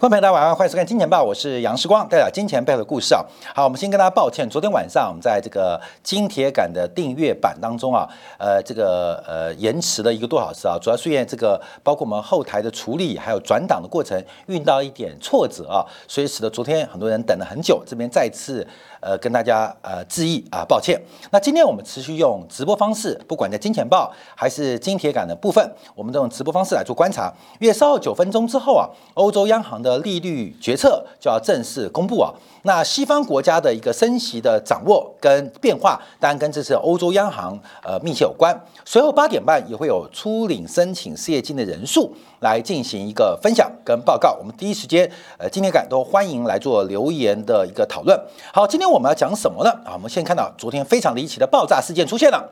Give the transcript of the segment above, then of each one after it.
观众朋友大家晚上好，欢迎收看《金钱报》，我是杨世光，带来金钱背后的故事啊。好，我们先跟大家抱歉，昨天晚上我们在这个金铁杆的订阅版当中啊，呃，这个呃延迟了一个多小时啊，主要是因为这个包括我们后台的处理还有转档的过程遇到一点挫折啊，所以使得昨天很多人等了很久，这边再次呃跟大家呃致意啊，抱歉。那今天我们持续用直播方式，不管在金钱报还是金铁杆的部分，我们都用直播方式来做观察，因为稍后九分钟之后啊。欧洲央行的利率决策就要正式公布啊！那西方国家的一个升息的掌握跟变化，当然跟这次欧洲央行呃密切有关。随后八点半也会有初领申请失业金的人数来进行一个分享跟报告。我们第一时间呃今天感都欢迎来做留言的一个讨论。好，今天我们要讲什么呢？啊，我们先看到昨天非常离奇的爆炸事件出现了。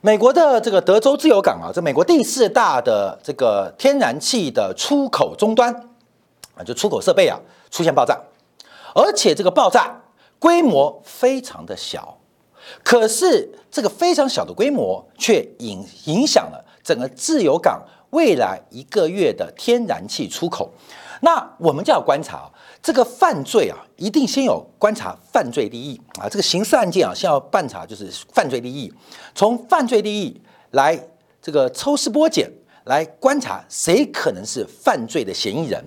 美国的这个德州自由港啊，这美国第四大的这个天然气的出口终端啊，就出口设备啊出现爆炸，而且这个爆炸规模非常的小，可是这个非常小的规模却影影响了整个自由港未来一个月的天然气出口。那我们就要观察。这个犯罪啊，一定先有观察犯罪利益啊。这个刑事案件啊，先要办查就是犯罪利益，从犯罪利益来这个抽丝剥茧来观察谁可能是犯罪的嫌疑人。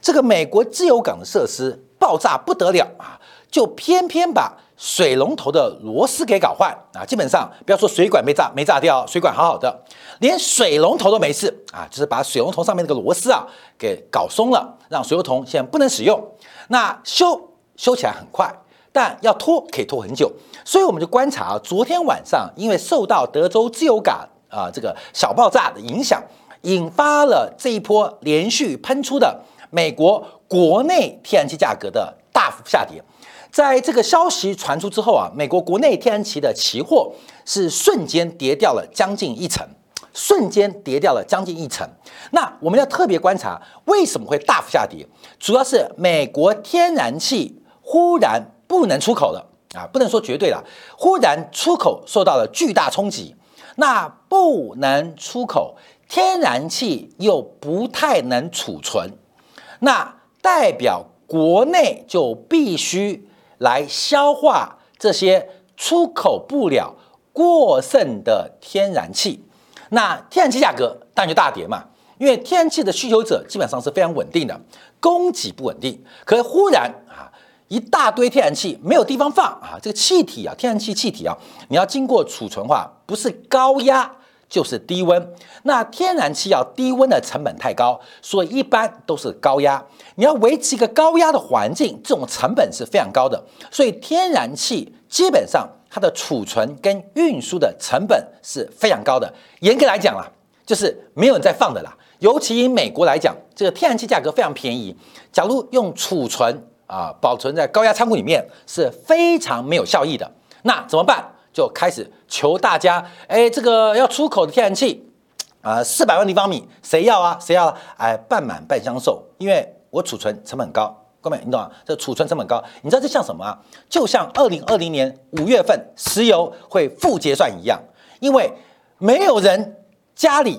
这个美国自由港的设施爆炸不得了啊，就偏偏把水龙头的螺丝给搞坏啊。基本上不要说水管被炸没炸掉，水管好好的，连水龙头都没事啊，就是把水龙头上面那个螺丝啊给搞松了。让水龙头现在不能使用，那修修起来很快，但要拖可以拖很久，所以我们就观察啊，昨天晚上因为受到德州自由港啊这个小爆炸的影响，引发了这一波连续喷出的美国国内天然气价格的大幅下跌。在这个消息传出之后啊，美国国内天然气的期货是瞬间跌掉了将近一成。瞬间跌掉了将近一成，那我们要特别观察为什么会大幅下跌，主要是美国天然气忽然不能出口了啊，不能说绝对了，忽然出口受到了巨大冲击，那不能出口天然气又不太能储存，那代表国内就必须来消化这些出口不了过剩的天然气。那天然气价格当然就大跌嘛，因为天然气的需求者基本上是非常稳定的，供给不稳定。可是忽然啊，一大堆天然气没有地方放啊，这个气体啊，天然气气体啊，你要经过储存化，不是高压就是低温。那天然气要低温的成本太高，所以一般都是高压。你要维持一个高压的环境，这种成本是非常高的，所以天然气基本上。它的储存跟运输的成本是非常高的，严格来讲啦，就是没有人在放的啦。尤其以美国来讲，这个天然气价格非常便宜，假如用储存啊，保存在高压仓库里面是非常没有效益的。那怎么办？就开始求大家，哎，这个要出口的天然气啊，四百万立方米，谁要啊？谁要？哎，半满半相售，因为我储存成本高。各位，你懂啊？这储存成本高，你知道这像什么啊？就像二零二零年五月份石油会负结算一样，因为没有人家里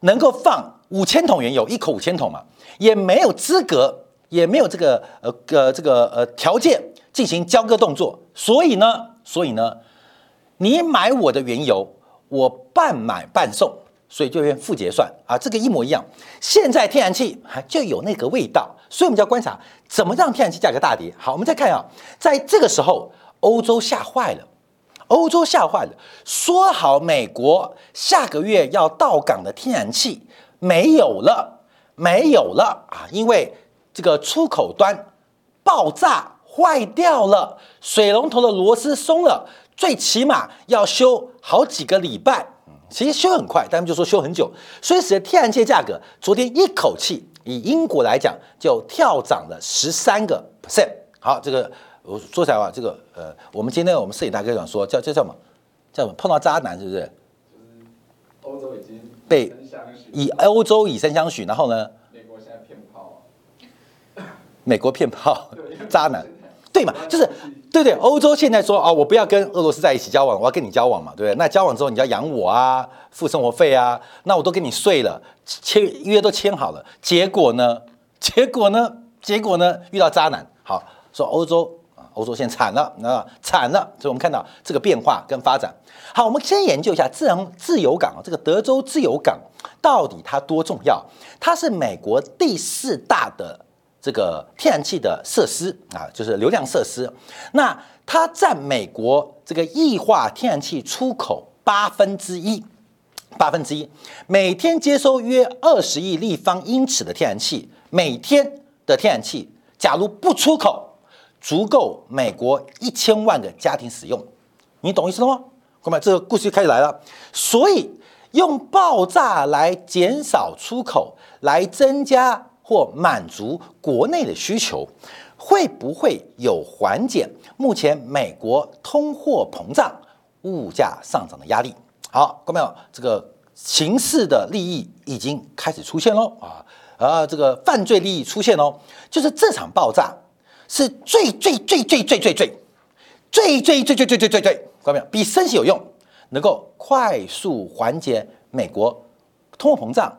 能够放五千桶原油，一口五千桶嘛，也没有资格，也没有这个呃呃这个呃条件进行交割动作，所以呢，所以呢，你买我的原油，我半买半送。所以就用负结算啊，这个一模一样。现在天然气还就有那个味道，所以我们就要观察怎么让天然气价格大跌。好，我们再看啊，在这个时候，欧洲吓坏了，欧洲吓坏了，说好美国下个月要到港的天然气没有了，没有了啊，因为这个出口端爆炸坏掉了，水龙头的螺丝松了，最起码要修好几个礼拜。其实修很快，但他们就说修很久，所以使得天然气价格昨天一口气以英国来讲就跳涨了十三个 percent。好，这个我说起来话，这个呃，我们今天我们摄影大哥讲说叫叫叫什么？叫什么？碰到渣男是不是？就是欧洲已经被以欧洲以身相许，然后呢？美国现在骗炮啊！美国骗炮，渣男，对嘛？就是。对对，欧洲现在说啊，我不要跟俄罗斯在一起交往，我要跟你交往嘛，对不对？那交往之后你要养我啊，付生活费啊，那我都跟你睡了，签约都签好了，结果呢，结果呢？结果呢？遇到渣男，好说欧洲啊，欧洲现在惨了，啊，惨了。所以我们看到这个变化跟发展。好，我们先研究一下自然自由港这个德州自由港到底它多重要？它是美国第四大的这个天然气的设施啊，就是流量设施。那它占美国这个液化天然气出口八分之一，八分之一，每天接收约二十亿立方英尺的天然气，每天的天然气，假如不出口，足够美国一千万个家庭使用。你懂意思了吗？各位，这个故事就开始来了。所以用爆炸来减少出口，来增加或满足国内的需求，会不会有缓解目前美国通货膨胀、物价上涨的压力？好，各位朋友，这个形势的利益已经开始出现喽啊，而这个犯罪利益出现喽，就是这场爆炸是最最最最最最最。最最最最最最最最，看到没有？比升息有用，能够快速缓解美国通货膨胀、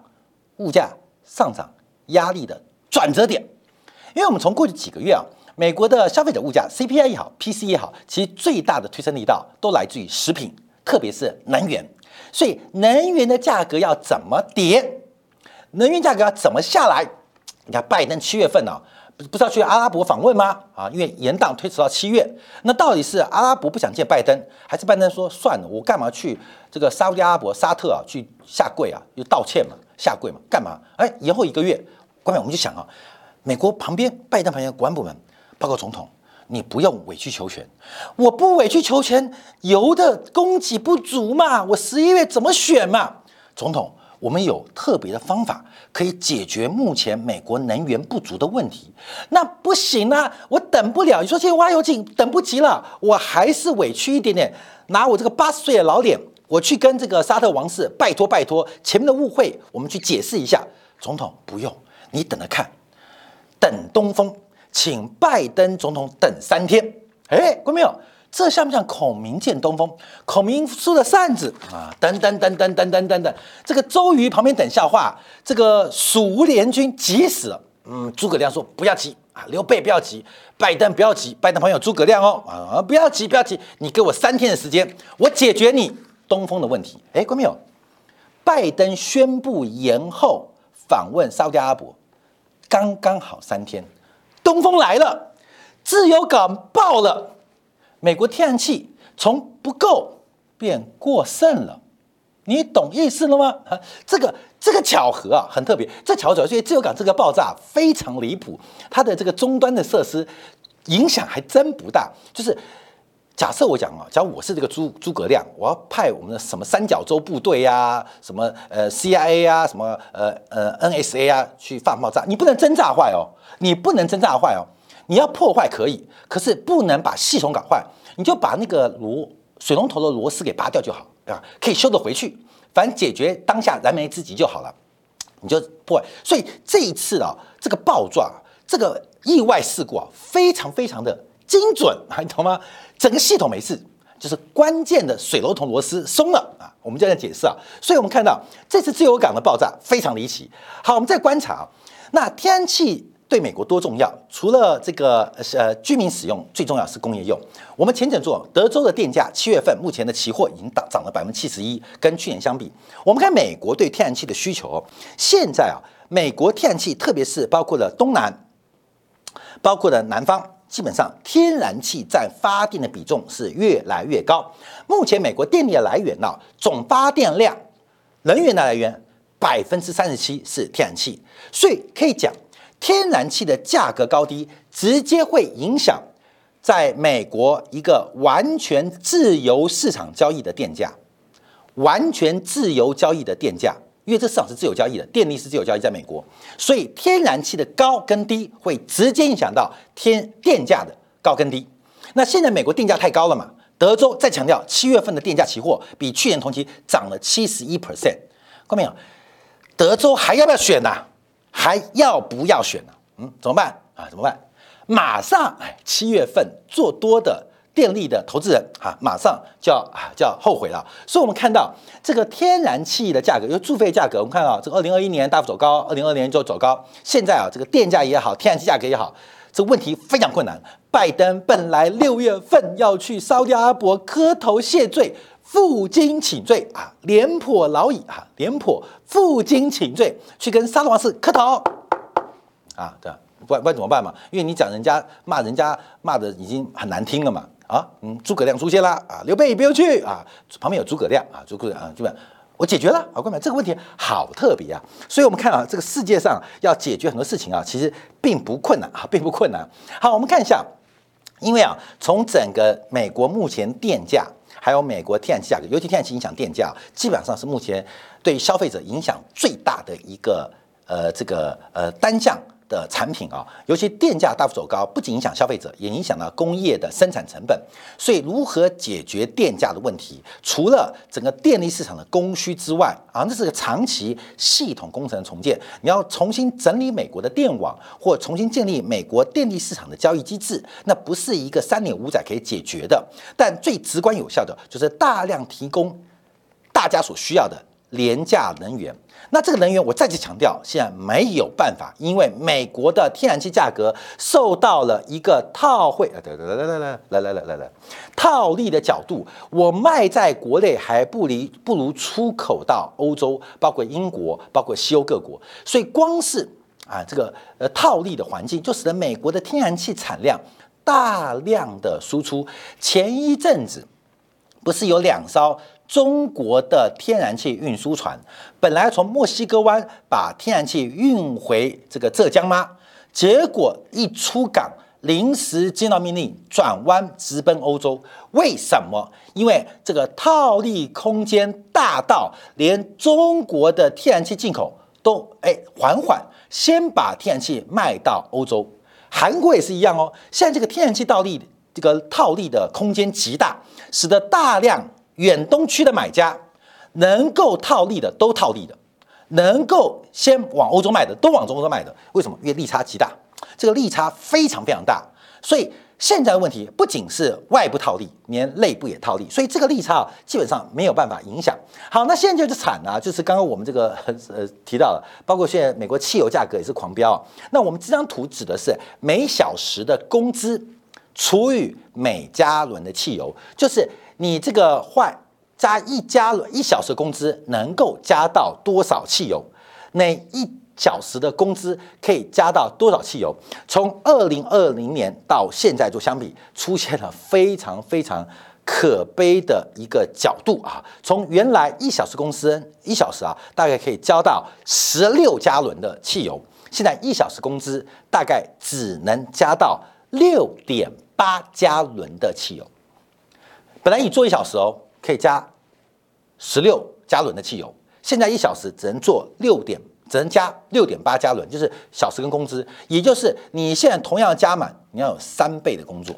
物价上涨压力的转折点。因为我们从过去几个月啊，美国的消费者物价 CPI 也好，PC 也好，其实最大的推升力道都来自于食品，特别是能源。所以能源的价格要怎么跌？能源价格要怎么下来？你看拜登七月份呢？不是要去阿拉伯访问吗？啊，因为延档推迟到七月，那到底是阿拉伯不想见拜登，还是拜登说算了，我干嘛去这个沙特阿拉伯沙特啊去下跪啊，就道歉嘛，下跪嘛，干嘛？哎，延后一个月，关键我们就想啊，美国旁边拜登旁边国安部门报告总统，你不用委曲求全，我不委曲求全，油的供给不足嘛，我十一月怎么选嘛，总统。我们有特别的方法可以解决目前美国能源不足的问题。那不行啊，我等不了。你说现在挖油井等不及了，我还是委屈一点点，拿我这个八十岁的老脸，我去跟这个沙特王室拜托拜托。前面的误会，我们去解释一下。总统不用，你等着看，等东风，请拜登总统等三天。哎，过没有？这像不像孔明见东风？孔明梳着扇子啊，等等等等等等等等。这个周瑜旁边等笑话，这个蜀吴联军急死了。嗯，诸葛亮说不要急啊，刘备不要急，拜登不要急，拜登朋友诸葛亮哦啊，不要急不要急，你给我三天的时间，我解决你东风的问题。哎，关没有？拜登宣布延后访问沙特阿拉伯，刚刚好三天，东风来了，自由港爆了。美国天然气从不够变过剩了，你懂意思了吗？啊，这个这个巧合啊，很特别。这巧合，所以自由港这个爆炸非常离谱，它的这个终端的设施影响还真不大。就是假设我讲啊，假如我是这个诸诸葛亮，我要派我们的什么三角洲部队呀，什么呃 CIA 啊，什么呃呃 NSA 啊，去放爆炸，你不能真炸坏哦，你不能真炸坏哦。你要破坏可以，可是不能把系统搞坏。你就把那个螺水龙头的螺丝给拔掉就好，啊，可以修得回去，反正解决当下燃眉之急就好了。你就破坏。所以这一次啊，这个爆炸，这个意外事故啊，非常非常的精准，你懂吗？整个系统没事，就是关键的水龙头螺丝松了啊。我们这样解释啊。所以我们看到这次自由港的爆炸非常离奇。好，我们再观察那天然气。对美国多重要？除了这个呃居民使用，最重要是工业用。我们前整做德州的电价，七月份目前的期货已经涨涨了百分之七十一，跟去年相比。我们看美国对天然气的需求，现在啊，美国天然气，特别是包括了东南，包括了南方，基本上天然气占发电的比重是越来越高。目前美国电力的来源呢，总发电量，能源的来源百分之三十七是天然气，所以可以讲。天然气的价格高低，直接会影响在美国一个完全自由市场交易的电价，完全自由交易的电价，因为这市场是自由交易的，电力是自由交易，在美国，所以天然气的高跟低会直接影响到天电价的高跟低。那现在美国电价太高了嘛？德州再强调，七月份的电价期货比去年同期涨了七十一 percent，看没有？德州还要不要选呐？还要不要选呢？嗯，怎么办啊？怎么办？马上哎，七月份做多的电力的投资人啊，马上就要啊就要后悔了。所以，我们看到这个天然气的价格，因为注费价格，我们看到这个二零二一年大幅走高，二零二年就走高。现在啊，这个电价也好，天然气价格也好，这个问题非常困难。拜登本来六月份要去沙特阿拉伯磕头谢罪。负荆请罪啊，廉颇老矣啊，廉颇负荆请罪，去跟沙特王室磕头啊，对，不然不然怎么办嘛？因为你讲人家骂人家骂的已经很难听了嘛，啊，嗯，诸葛亮出现了啊，刘备你不用去啊，旁边有诸葛亮啊，诸葛亮啊，基本我解决了啊，各位这个问题好特别啊，所以我们看啊，这个世界上要解决很多事情啊，其实并不困难啊，并不困难。好，我们看一下，因为啊，从整个美国目前电价。还有美国天然气价格，尤其天然气影响电价，基本上是目前对消费者影响最大的一个呃这个呃单项。的产品啊，尤其电价大幅走高，不仅影响消费者，也影响了工业的生产成本。所以，如何解决电价的问题，除了整个电力市场的供需之外啊，这是个长期系统工程的重建。你要重新整理美国的电网，或重新建立美国电力市场的交易机制，那不是一个三年五载可以解决的。但最直观有效的，就是大量提供大家所需要的廉价能源。那这个能源，我再次强调，现在没有办法，因为美国的天然气价格受到了一个套汇，来来来来来来来来来来套利的角度，我卖在国内还不离不如出口到欧洲，包括英国，包括西欧各国，所以光是啊这个呃套利的环境，就使得美国的天然气产量大量的输出。前一阵子不是有两艘？中国的天然气运输船本来从墨西哥湾把天然气运回这个浙江吗？结果一出港，临时接到命令，转弯直奔欧洲。为什么？因为这个套利空间大到连中国的天然气进口都哎缓缓先把天然气卖到欧洲。韩国也是一样哦。现在这个天然气倒利，这个套利的空间极大，使得大量。远东区的买家能够套利的都套利的，能够先往欧洲卖的都往中欧卖的，为什么？因为利差极大，这个利差非常非常大，所以现在的问题不仅是外部套利，连内部也套利，所以这个利差啊基本上没有办法影响。好，那现在就是惨啊，就是刚刚我们这个呃提到了，包括现在美国汽油价格也是狂飙啊。那我们这张图指的是每小时的工资除以每加仑的汽油，就是。你这个换加一加仑一小时工资能够加到多少汽油？那一小时的工资可以加到多少汽油？从二零二零年到现在做相比，出现了非常非常可悲的一个角度啊！从原来一小时工资一小时啊，大概可以交到十六加仑的汽油，现在一小时工资大概只能加到六点八加仑的汽油。本来你做一小时哦，可以加十六加仑的汽油，现在一小时只能做六点，只能加六点八加仑，就是小时跟工资，也就是你现在同样加满，你要有三倍的工作，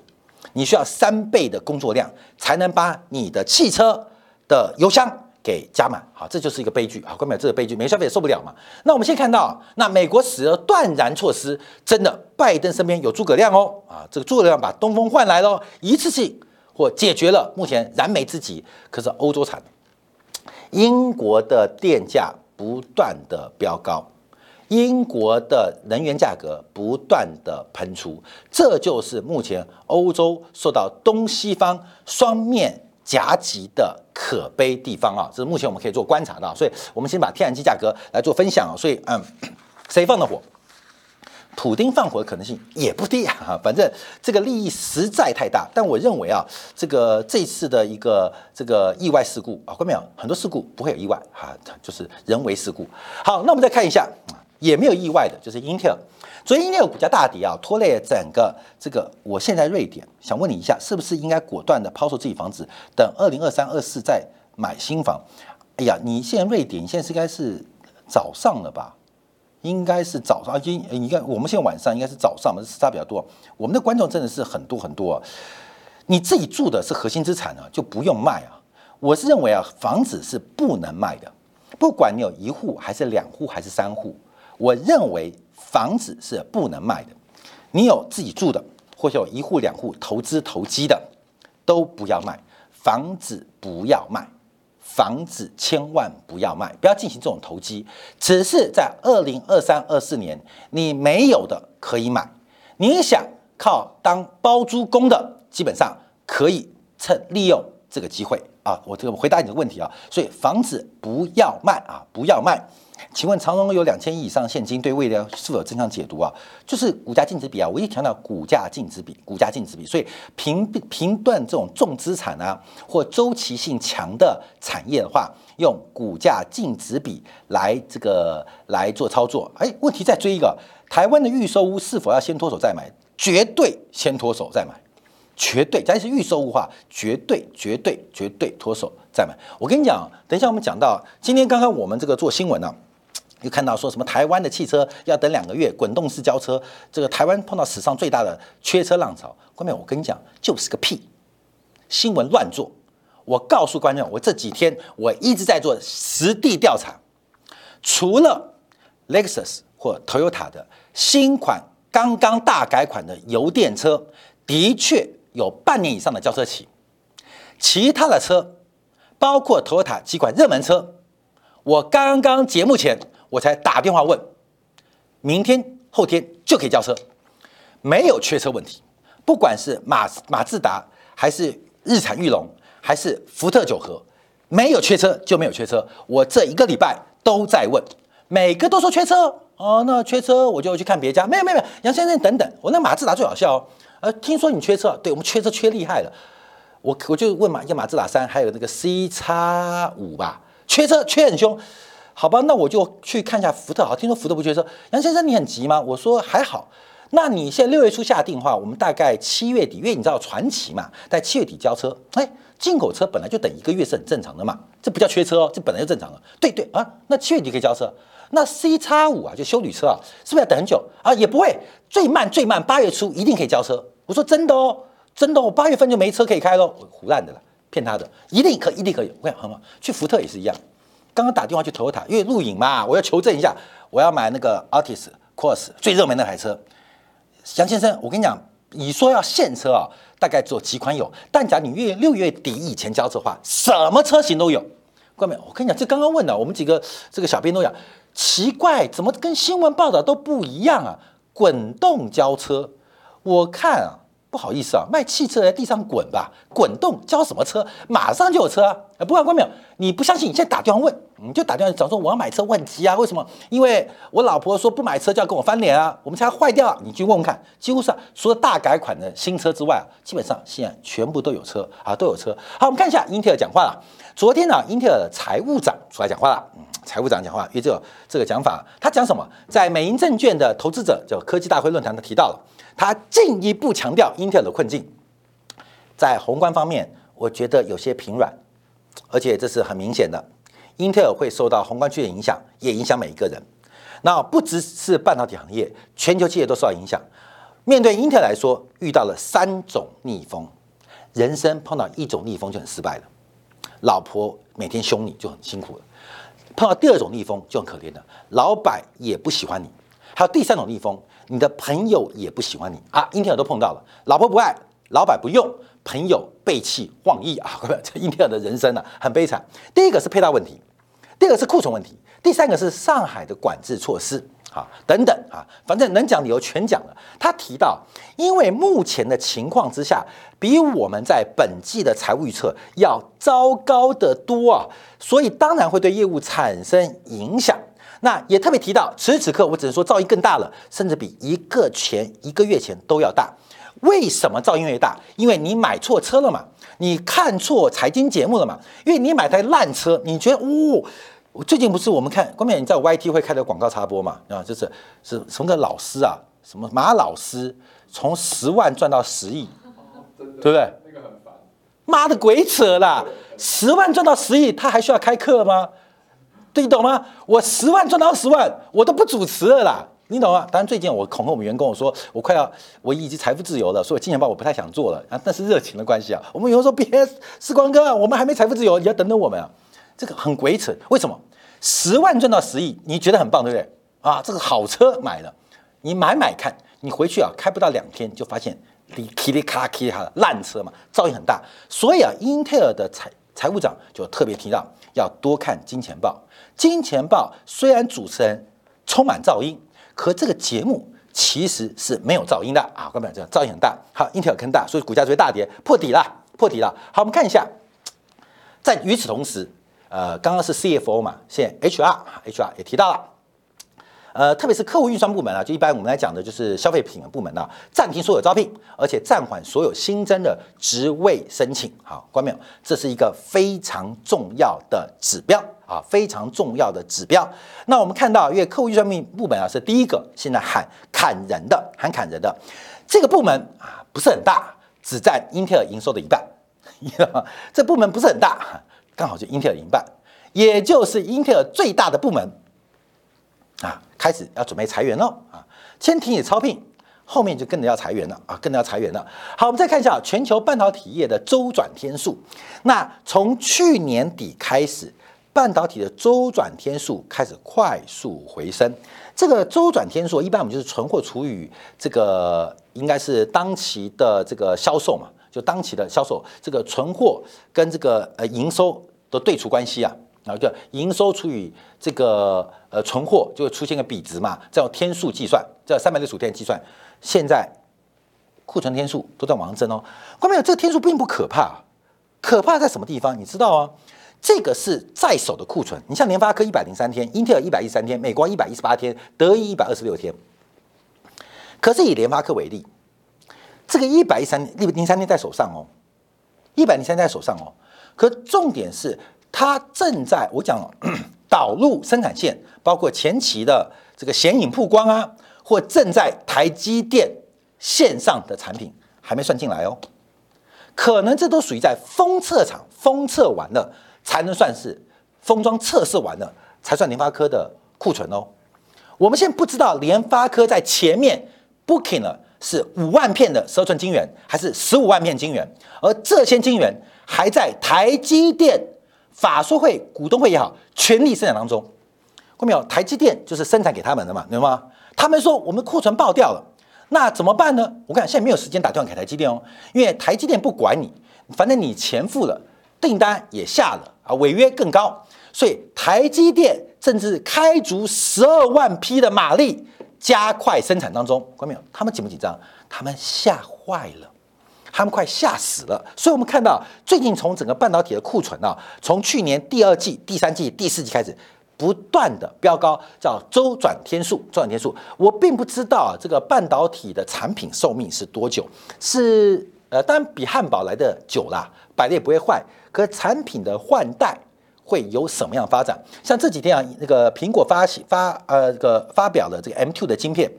你需要三倍的工作量才能把你的汽车的油箱给加满。好，这就是一个悲剧啊！关表这个悲剧，美消费者受不了嘛？那我们先看到，那美国使了断然措施，真的，拜登身边有诸葛亮哦，啊，这个诸葛亮把东风换来了，一次性。或解决了目前燃眉之急，可是欧洲产，英国的电价不断的飙高，英国的能源价格不断的喷出，这就是目前欧洲受到东西方双面夹击的可悲地方啊！这是目前我们可以做观察到，所以我们先把天然气价格来做分享啊！所以，嗯，谁放的火？普丁放火的可能性也不低啊，反正这个利益实在太大。但我认为啊，这个这次的一个这个意外事故啊，看到没有？很多事故不会有意外啊，就是人为事故。好，那我们再看一下，也没有意外的，就是英特尔。昨天英特尔股价大跌啊，拖累整个这个。我现在瑞典，想问你一下，是不是应该果断的抛售自己房子，等二零二三、二四再买新房？哎呀，你现在瑞典你现在是应该是早上了吧？应该是早上，今你看我们现在晚上应该是早上嘛，时差比较多。我们的观众真的是很多很多。你自己住的是核心资产呢，就不用卖啊。我是认为啊，房子是不能卖的，不管你有一户还是两户还是三户，我认为房子是不能卖的。你有自己住的，或者有一户两户投资投机的，都不要卖，房子不要卖，房子千万不要卖，不要进行这种投机。只是在二零二三、二四年，你没有的可以买，你想靠当包租公的，基本上可以趁利用这个机会啊。我这个回答你的问题啊，所以房子不要卖啊，不要卖。请问长荣有两千亿以上现金，对未来是否有正向解读啊？就是股价净值比啊，我一强调股价净值比，股价净值比。所以评评断这种重资产啊或周期性强的产业的话，用股价净值比来这个来做操作。哎，问题再追一个，台湾的预售屋是否要先脱手再买？绝对先脱手再买，绝对。假如是预售物的话，绝对绝对绝对脱手再买。我跟你讲，等一下我们讲到今天刚刚我们这个做新闻呢。又看到说什么台湾的汽车要等两个月滚动式交车，这个台湾碰到史上最大的缺车浪潮。观众，我跟你讲，就是个屁，新闻乱做。我告诉观众，我这几天我一直在做实地调查，除了 Lexus 或 Toyota 的新款刚刚大改款的油电车，的确有半年以上的交车期，其他的车，包括 Toyota 几款热门车，我刚刚节目前。我才打电话问，明天后天就可以交车，没有缺车问题。不管是马马自达，还是日产玉龙，还是福特九和，没有缺车就没有缺车。我这一个礼拜都在问，每个都说缺车哦，那缺车我就去看别家。没有没有没有，杨先生等等，我那马自达最好笑哦。呃，听说你缺车，对我们缺车缺厉害了。我我就问马一个马自达三，还有那个 C 叉五吧，缺车缺很凶。好吧，那我就去看一下福特。好，听说福特不缺车。杨先生，你很急吗？我说还好。那你现在六月初下定的话，我们大概七月底，因为你知道传奇嘛，在七月底交车。哎，进口车本来就等一个月是很正常的嘛，这不叫缺车哦，这本来就正常的。对对啊，那七月底可以交车。那 C 叉五啊，就修旅车啊，是不是要等很久啊？也不会，最慢最慢八月初一定可以交车。我说真的哦，真的，我八月份就没车可以开喽，胡乱的了，骗他的，一定可以，一定可以。我讲很好，去福特也是一样。刚刚打电话去投塔，因为录影嘛，我要求证一下，我要买那个 Artis Cross 最热门那台车。杨先生，我跟你讲，你说要现车啊，大概只有几款有，但假如你月六月底以前交车的话，什么车型都有。各位，我跟你讲，这刚刚问的，我们几个这个小编都讲，奇怪，怎么跟新闻报道都不一样啊？滚动交车，我看啊。不好意思啊，卖汽车在地上滚吧，滚动交什么车？马上就有车啊！不管关没有，你不相信，你现在打电话问，你就打电话讲说我要买车，我很急啊！为什么？因为我老婆说不买车就要跟我翻脸啊！我们家坏掉，你去问问看，几乎是除了大改款的新车之外啊，基本上现在全部都有车啊，都有车。好，我们看一下英特尔讲话了。昨天呢，英特尔的财务长出来讲话了，财务长讲话，因为这个这个讲法，他讲什么？在美银证券的投资者叫科技大会论坛，他提到了。他进一步强调英特尔的困境，在宏观方面，我觉得有些疲软，而且这是很明显的，英特尔会受到宏观区的影响，也影响每一个人。那不只是半导体行业，全球企业都受到影响。面对英特尔来说，遇到了三种逆风，人生碰到一种逆风就很失败了，老婆每天凶你就很辛苦了；碰到第二种逆风就很可怜了，老板也不喜欢你；还有第三种逆风。你的朋友也不喜欢你啊！英特尔都碰到了，老婆不爱，老板不用，朋友背弃忘义啊！这英特尔的人生呢，很悲惨。第一个是配套问题，第二个是库存问题，第三个是上海的管制措施啊，等等啊，反正能讲理由全讲了。他提到，因为目前的情况之下，比我们在本季的财务预测要糟糕的多啊，所以当然会对业务产生影响。那也特别提到，此时此刻我只能说噪音更大了，甚至比一个前一个月前都要大。为什么噪音越大？因为你买错车了嘛，你看错财经节目了嘛，因为你买台烂车，你觉得哦，最近不是我们看关键你在 YT 会开的广告插播嘛？啊，就是是什么个老师啊，什么马老师从十万赚到十亿，对不对？那个很烦，妈的鬼扯啦！十万赚到十亿，他还需要开课吗？对，你懂吗？我十万赚到十万，我都不主持了啦，你懂吗？当然，最近我恐吓我们员工，我说我快要我已经财富自由了，所以金钱豹我不太想做了啊。那是热情的关系啊。我们员工说别，时光哥，我们还没财富自由，你要等等我们啊。这个很鬼扯，为什么？十万赚到十亿，你觉得很棒，对不对？啊，这个好车买了，你买买看，你回去啊开不到两天就发现里噼里咔啦噼里咔啦烂车嘛，噪音很大。所以啊，英特尔的财财务长就特别提到要多看金钱豹。金钱豹虽然主持人充满噪音，可这个节目其实是没有噪音的啊。观众这噪音很大，好，英特尔坑大，所以股价就会大跌，破底了，破底了。好，我们看一下，在与此同时，呃，刚刚是 CFO 嘛，现在 HR，HR 也提到了。呃，特别是客户运算部门啊，就一般我们来讲的就是消费品部门啊，暂停所有招聘，而且暂缓所有新增的职位申请。好，关没有？这是一个非常重要的指标啊，非常重要的指标。那我们看到，因为客户预算部门啊是第一个现在喊砍人的，喊砍人的这个部门啊不是很大，只占英特尔营收的一半。这部门不是很大，刚好就英特尔一半，也就是英特尔最大的部门。啊，开始要准备裁员了啊！先停止招聘，后面就跟着要裁员了啊，跟着要裁员了。好，我们再看一下全球半导体业的周转天数。那从去年底开始，半导体的周转天数开始快速回升。这个周转天数一般我们就是存货除以这个应该是当期的这个销售嘛，就当期的销售，这个存货跟这个呃营收的对除关系啊。然后就营收除以这个呃存货，就会出现个比值嘛，叫天数计算，叫三百六十五天计算。现在库存天数都在往上增哦。关键？这个天数并不可怕，可怕在什么地方？你知道啊？这个是在手的库存。你像联发科一百零三天，英特尔一百一十三天，美光一百一十八天，德意一百二十六天。可是以联发科为例，这个一百一三一百零三天在手上哦，一百零三天在手上哦。可重点是。它正在我讲导入生产线，包括前期的这个显影曝光啊，或正在台积电线上的产品还没算进来哦，可能这都属于在封测厂封测完了才能算是封装测试完了才算联发科的库存哦。我们现在不知道联发科在前面 booking 了是五万片的十二寸晶圆，还是十五万片晶圆，而这些晶圆还在台积电。法说会、股东会也好，全力生产当中，看没有？台积电就是生产给他们的嘛，明白吗？他们说我们库存爆掉了，那怎么办呢？我看现在没有时间打电话给台积电哦，因为台积电不管你，反正你钱付了，订单也下了啊，违约更高，所以台积电甚至开足十二万匹的马力，加快生产当中，看没有？他们紧不紧张？他们吓坏了。他们快吓死了，所以我们看到最近从整个半导体的库存啊，从去年第二季、第三季、第四季开始不断的飙高，叫周转天数。周转天数，我并不知道啊，这个半导体的产品寿命是多久？是呃，当然比汉堡来的久啦，摆的也不会坏。可产品的换代会有什么样发展？像这几天啊，那个苹果发发呃这个发表了这个 M2 的晶片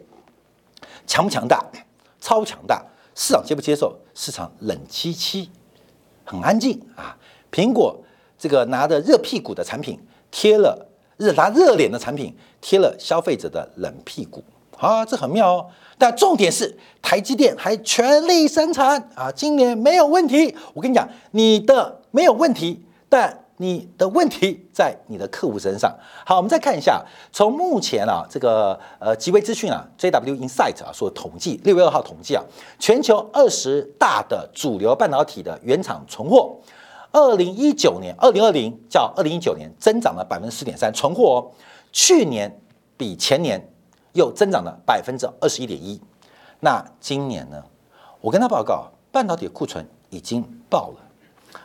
强不强大？超强大。市场接不接受？市场冷凄凄，很安静啊。苹果这个拿着热屁股的产品贴了热拿热脸的产品贴了消费者的冷屁股啊，这很妙哦。但重点是台积电还全力生产啊，今年没有问题。我跟你讲，你的没有问题，但。你的问题在你的客户身上。好，我们再看一下，从目前啊这个呃极微资讯啊 JW Insight 啊所统计，六月二号统计啊，全球二十大的主流半导体的原厂存货，二零一九年、二零二零较二零一九年增长了百分之四点三，存货哦，去年比前年又增长了百分之二十一点一。那今年呢？我跟他报告，半导体库存已经爆了。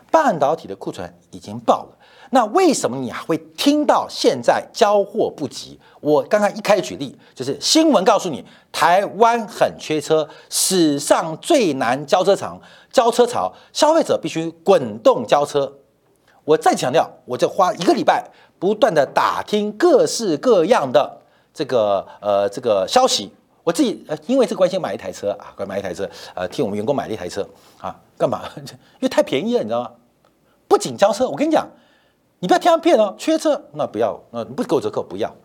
半导体的库存已经爆了，那为什么你还会听到现在交货不及？我刚刚一开始举例，就是新闻告诉你台湾很缺车，史上最难交车潮，交车潮，消费者必须滚动交车。我再强调，我就花一个礼拜不断的打听各式各样的这个呃这个消息，我自己呃因为这关系买一台车啊，买一台车，呃替我们员工买了一台车啊。干嘛？因为太便宜了，你知道吗？不仅交车，我跟你讲，你不要听他骗哦。缺车那不要，那不给我折扣不要，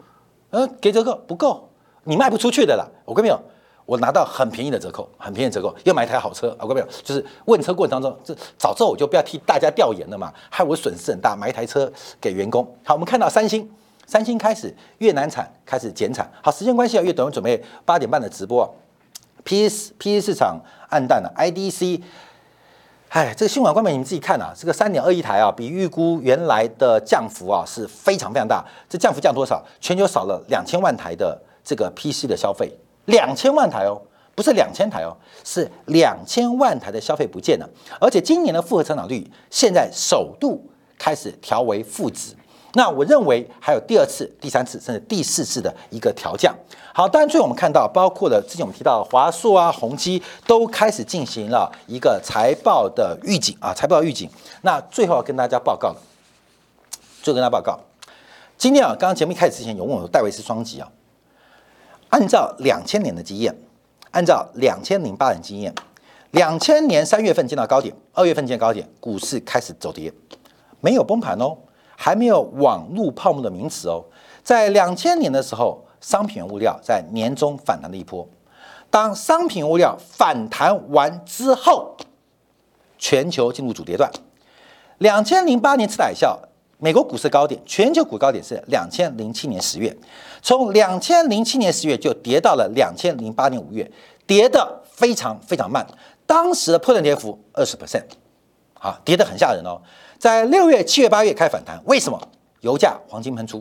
呃，给折扣不够，你卖不出去的啦。我跟没有，我拿到很便宜的折扣，很便宜的折扣，又买一台好车。我跟没有，就是问车过程当中，这早知道我就不要替大家调研了嘛，害我损失很大。买一台车给员工。好，我们看到三星，三星开始越南产开始减产。好，时间关系啊，越短，我准备八点半的直播。P S P 市场暗淡了，IDC，哎，这个新闻官媒你们自己看啊，这个三点二亿台啊，比预估原来的降幅啊是非常非常大。这降幅降多少？全球少了两千万台的这个 PC 的消费，两千万台哦，不是两千台哦，是两千万台的消费不见了。而且今年的复合成长率现在首度开始调为负值。那我认为还有第二次、第三次，甚至第四次的一个调降。好，当然最后我们看到，包括了之前我们提到的华硕啊、宏基都开始进行了一个财报的预警啊，财报预警。那最后要跟大家报告了，最后跟大家报告，今天啊，刚刚节目一开始之前有问我戴维斯双击啊，按照两千年的经验，按照两千零八年经验，两千年三月份见到高点，二月份见高点，股市开始走跌，没有崩盘哦。还没有网络泡沫的名词哦，在两千年的时候，商品物料在年中反弹的一波。当商品物料反弹完之后，全球进入主跌段。两千零八年次海啸，美国股市高点，全球股高点是两千零七年十月，从两千零七年十月就跌到了两千零八年五月，跌得非常非常慢。当时的破断跌幅二十 percent，啊，跌得很吓人哦。在六月、七月、八月开反弹，为什么？油价、黄金喷出，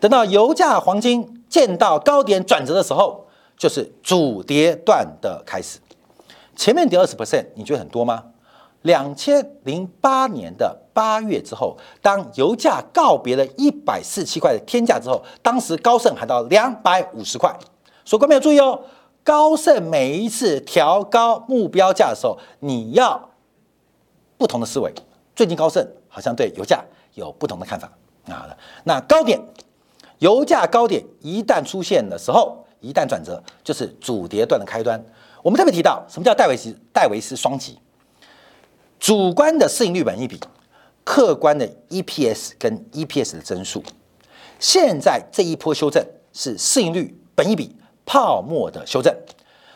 等到油价、黄金见到高点转折的时候，就是主跌段的开始。前面跌二十 percent，你觉得很多吗？两千零八年的八月之后，当油价告别了一百四十七块的天价之后，当时高盛喊到两百五十块。所以各位要注意哦，高盛每一次调高目标价的时候，你要不同的思维。最近高盛好像对油价有不同的看法啊。那高点，油价高点一旦出现的时候，一旦转折，就是主跌段的开端。我们特别提到，什么叫戴维斯戴维斯双极？主观的市盈率本一比，客观的 EPS 跟 EPS 的增速。现在这一波修正是市盈率本一比泡沫的修正，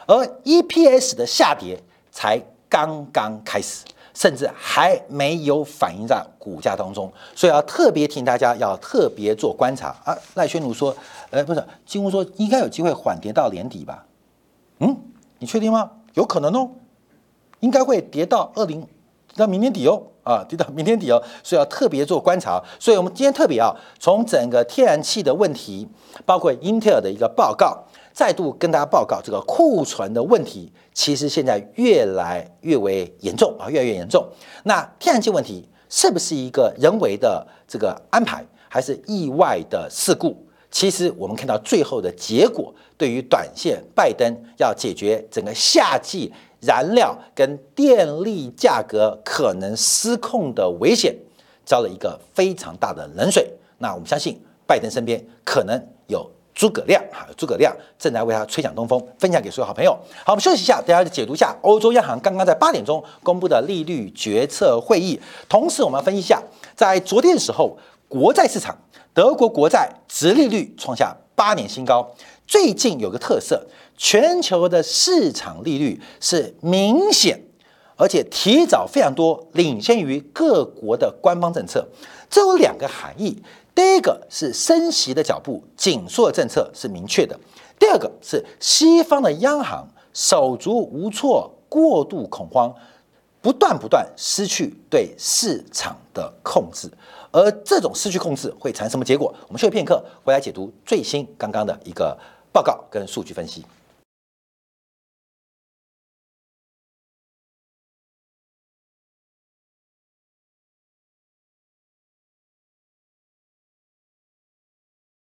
而 EPS 的下跌才刚刚开始。甚至还没有反映在股价当中，所以要特别提醒大家，要特别做观察啊。赖宣儒说：“呃，不是，几乎说应该有机会缓跌到年底吧？”嗯，你确定吗？有可能哦，应该会跌到二零到明年底哦，啊，跌到明年底哦，所以要特别做观察。所以我们今天特别啊，从整个天然气的问题，包括英特尔的一个报告。再度跟大家报告，这个库存的问题其实现在越来越为严重啊，越来越严重。那天然气问题是不是一个人为的这个安排，还是意外的事故？其实我们看到最后的结果，对于短线拜登要解决整个夏季燃料跟电力价格可能失控的危险，浇了一个非常大的冷水。那我们相信，拜登身边可能有。诸葛亮哈，诸葛亮正在为他吹响东风，分享给所有好朋友。好，我们休息一下，大家解读一下。欧洲央行刚刚在八点钟公布的利率决策会议。同时，我们分析一下，在昨天的时候，国债市场，德国国债直利率创下。八年新高。最近有个特色，全球的市场利率是明显而且提早非常多，领先于各国的官方政策。这有两个含义。第一个是升息的脚步紧缩政策是明确的，第二个是西方的央行手足无措、过度恐慌，不断不断失去对市场的控制，而这种失去控制会产生什么结果？我们休息片刻，回来解读最新刚刚的一个报告跟数据分析。